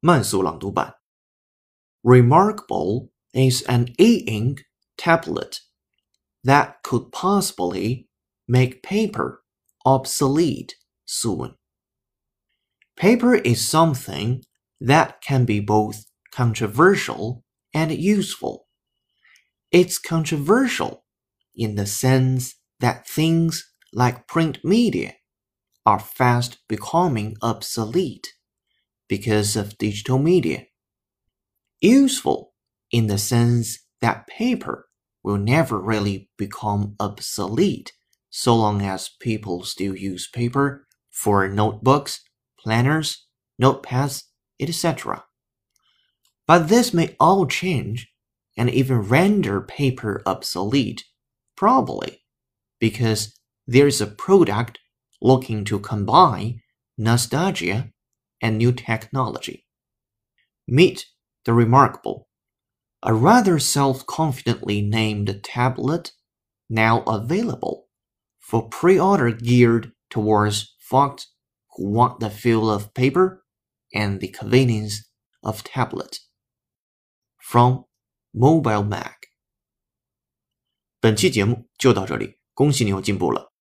慢速朗读版。Remarkable is an e-ink tablet that could possibly make paper obsolete soon. Paper is something that can be both controversial and useful. It's controversial in the sense that things like print media are fast becoming obsolete because of digital media. Useful in the sense that paper will never really become obsolete so long as people still use paper for notebooks, planners, notepads, etc. But this may all change and even render paper obsolete, probably, because there's a product looking to combine nostalgia and new technology. Meet the remarkable, a rather self confidently named tablet now available for pre order geared towards folks who want the feel of paper and the convenience of tablet. From Mobile Mag。本期节目就到这里，恭喜你又进步了。